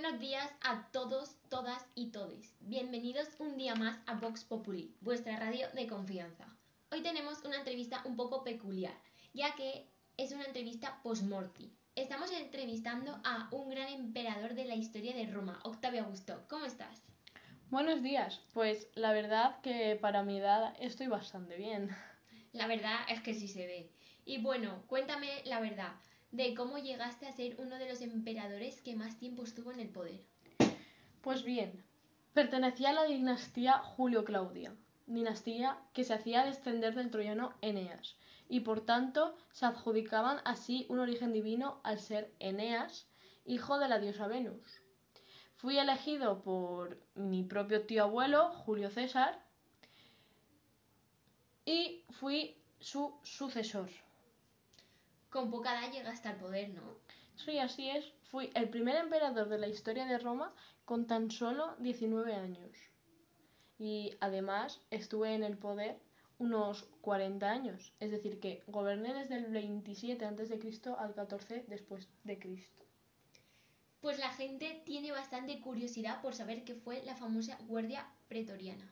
Buenos días a todos, todas y todes. Bienvenidos un día más a Vox Populi, vuestra radio de confianza. Hoy tenemos una entrevista un poco peculiar, ya que es una entrevista post-morti. Estamos entrevistando a un gran emperador de la historia de Roma, Octavio Augusto. ¿Cómo estás? Buenos días. Pues la verdad que para mi edad estoy bastante bien. La verdad es que sí se ve. Y bueno, cuéntame la verdad de cómo llegaste a ser uno de los emperadores que más tiempo estuvo en el poder. Pues bien, pertenecía a la dinastía Julio-Claudia, dinastía que se hacía descender del troyano Eneas, y por tanto se adjudicaban así un origen divino al ser Eneas, hijo de la diosa Venus. Fui elegido por mi propio tío abuelo, Julio César, y fui su sucesor. Con poca edad llegaste al poder, ¿no? Sí, así es. Fui el primer emperador de la historia de Roma con tan solo 19 años. Y además estuve en el poder unos 40 años, es decir, que goberné desde el 27 a.C. al 14 después de Cristo. Pues la gente tiene bastante curiosidad por saber qué fue la famosa Guardia Pretoriana.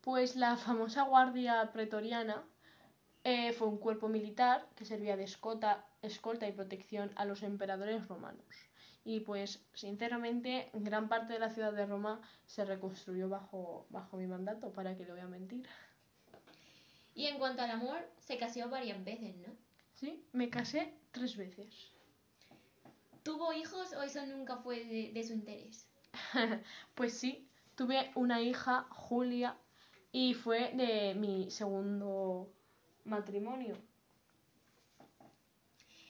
Pues la famosa Guardia Pretoriana eh, fue un cuerpo militar que servía de escolta, escolta y protección a los emperadores romanos. Y pues, sinceramente, gran parte de la ciudad de Roma se reconstruyó bajo, bajo mi mandato, para que le voy a mentir. Y en cuanto al amor, se casó varias veces, ¿no? Sí, me casé tres veces. ¿Tuvo hijos o eso nunca fue de, de su interés? pues sí, tuve una hija, Julia, y fue de mi segundo matrimonio.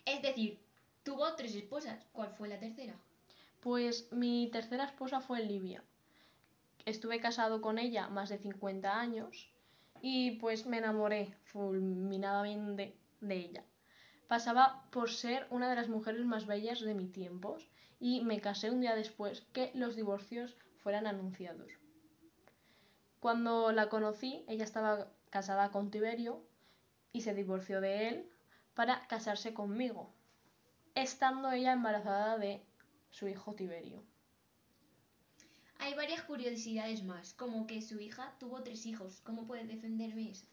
Es decir, tuvo tres esposas. ¿Cuál fue la tercera? Pues mi tercera esposa fue Livia. Estuve casado con ella más de 50 años y pues me enamoré fulminadamente de ella. Pasaba por ser una de las mujeres más bellas de mi tiempo y me casé un día después que los divorcios fueran anunciados. Cuando la conocí, ella estaba casada con Tiberio y se divorció de él para casarse conmigo, estando ella embarazada de su hijo Tiberio. Hay varias curiosidades más, como que su hija tuvo tres hijos. ¿Cómo puede defenderme eso?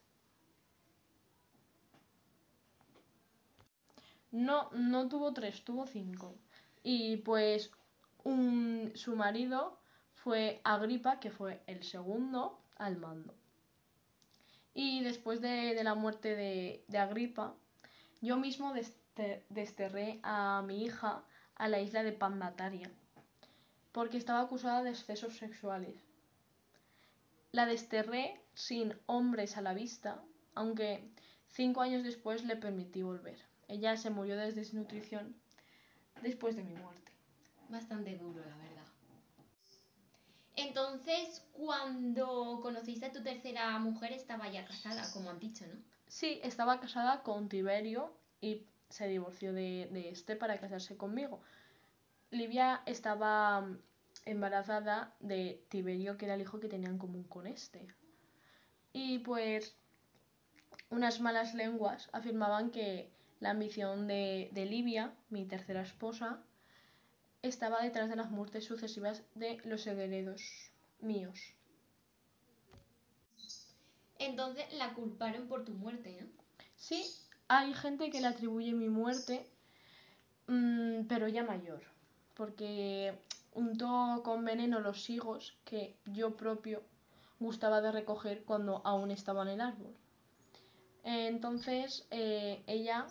No, no tuvo tres, tuvo cinco. Y pues un, su marido fue Agripa, que fue el segundo al mando. Y después de, la muerte de, Agripa, yo mismo desterré a mi hija a la isla de Pandataria, porque estaba acusada de excesos sexuales. La desterré sin hombres a la vista, aunque cinco años después le permití volver. Ella se murió de desnutrición después de mi muerte. Bastante duro, la verdad. Entonces, cuando conociste a tu tercera mujer, estaba ya casada, como han dicho, ¿no? Sí, estaba casada con Tiberio y se divorció de, de este para casarse conmigo. Livia estaba embarazada de Tiberio, que era el hijo que tenían en común con este. Y pues unas malas lenguas afirmaban que la ambición de, de Livia, mi tercera esposa, estaba detrás de las muertes sucesivas de los herederos míos. Entonces la culparon por tu muerte, ¿no? Sí, hay gente que le atribuye mi muerte, mmm, pero ya mayor, porque untó con veneno los higos que yo propio gustaba de recoger cuando aún estaba en el árbol. Entonces eh, ella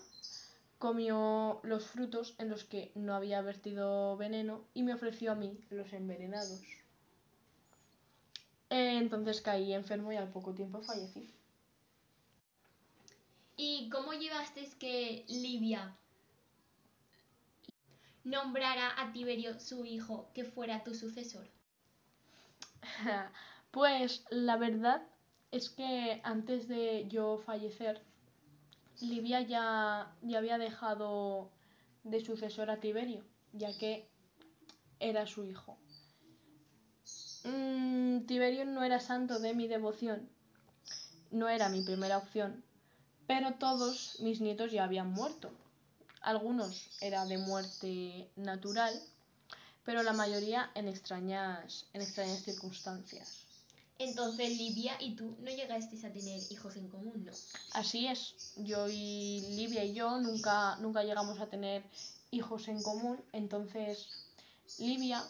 comió los frutos en los que no había vertido veneno y me ofreció a mí los envenenados. Entonces caí enfermo y al poco tiempo fallecí. ¿Y cómo llevaste que Livia nombrara a Tiberio su hijo que fuera tu sucesor? pues la verdad es que antes de yo fallecer, Livia ya, ya había dejado de sucesor a Tiberio, ya que era su hijo. Mm, Tiberio no era santo de mi devoción, no era mi primera opción, pero todos mis nietos ya habían muerto. Algunos eran de muerte natural, pero la mayoría en extrañas, en extrañas circunstancias. Entonces Livia y tú no llegasteis a tener hijos en común, ¿no? Así es, yo y Livia y yo nunca, nunca llegamos a tener hijos en común, entonces Livia,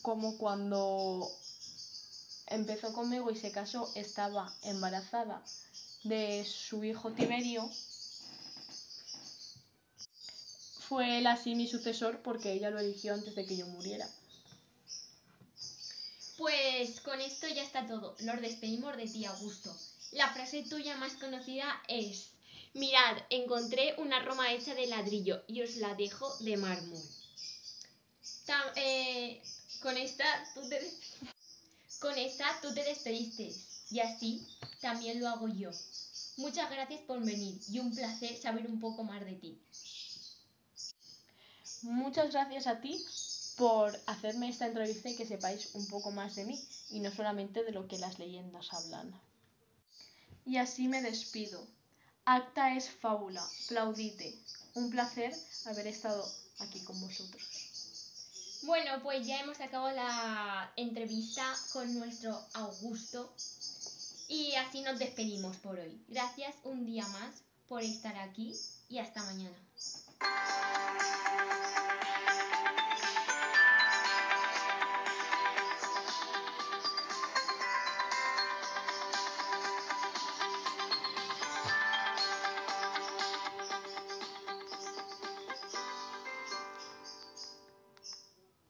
como cuando empezó conmigo y se casó, estaba embarazada de su hijo Tiberio, fue él así mi sucesor porque ella lo eligió antes de que yo muriera. Pues con esto ya está todo. Nos despedimos de ti, Augusto. La frase tuya más conocida es, mirad, encontré una Roma hecha de ladrillo y os la dejo de mármol. Eh, con esta tú te con esta tú te despediste y así también lo hago yo. Muchas gracias por venir y un placer saber un poco más de ti. Muchas gracias a ti por hacerme esta entrevista y que sepáis un poco más de mí y no solamente de lo que las leyendas hablan. Y así me despido. Acta es fábula, plaudite. Un placer haber estado aquí con vosotros. Bueno, pues ya hemos acabado la entrevista con nuestro Augusto y así nos despedimos por hoy. Gracias un día más por estar aquí y hasta mañana.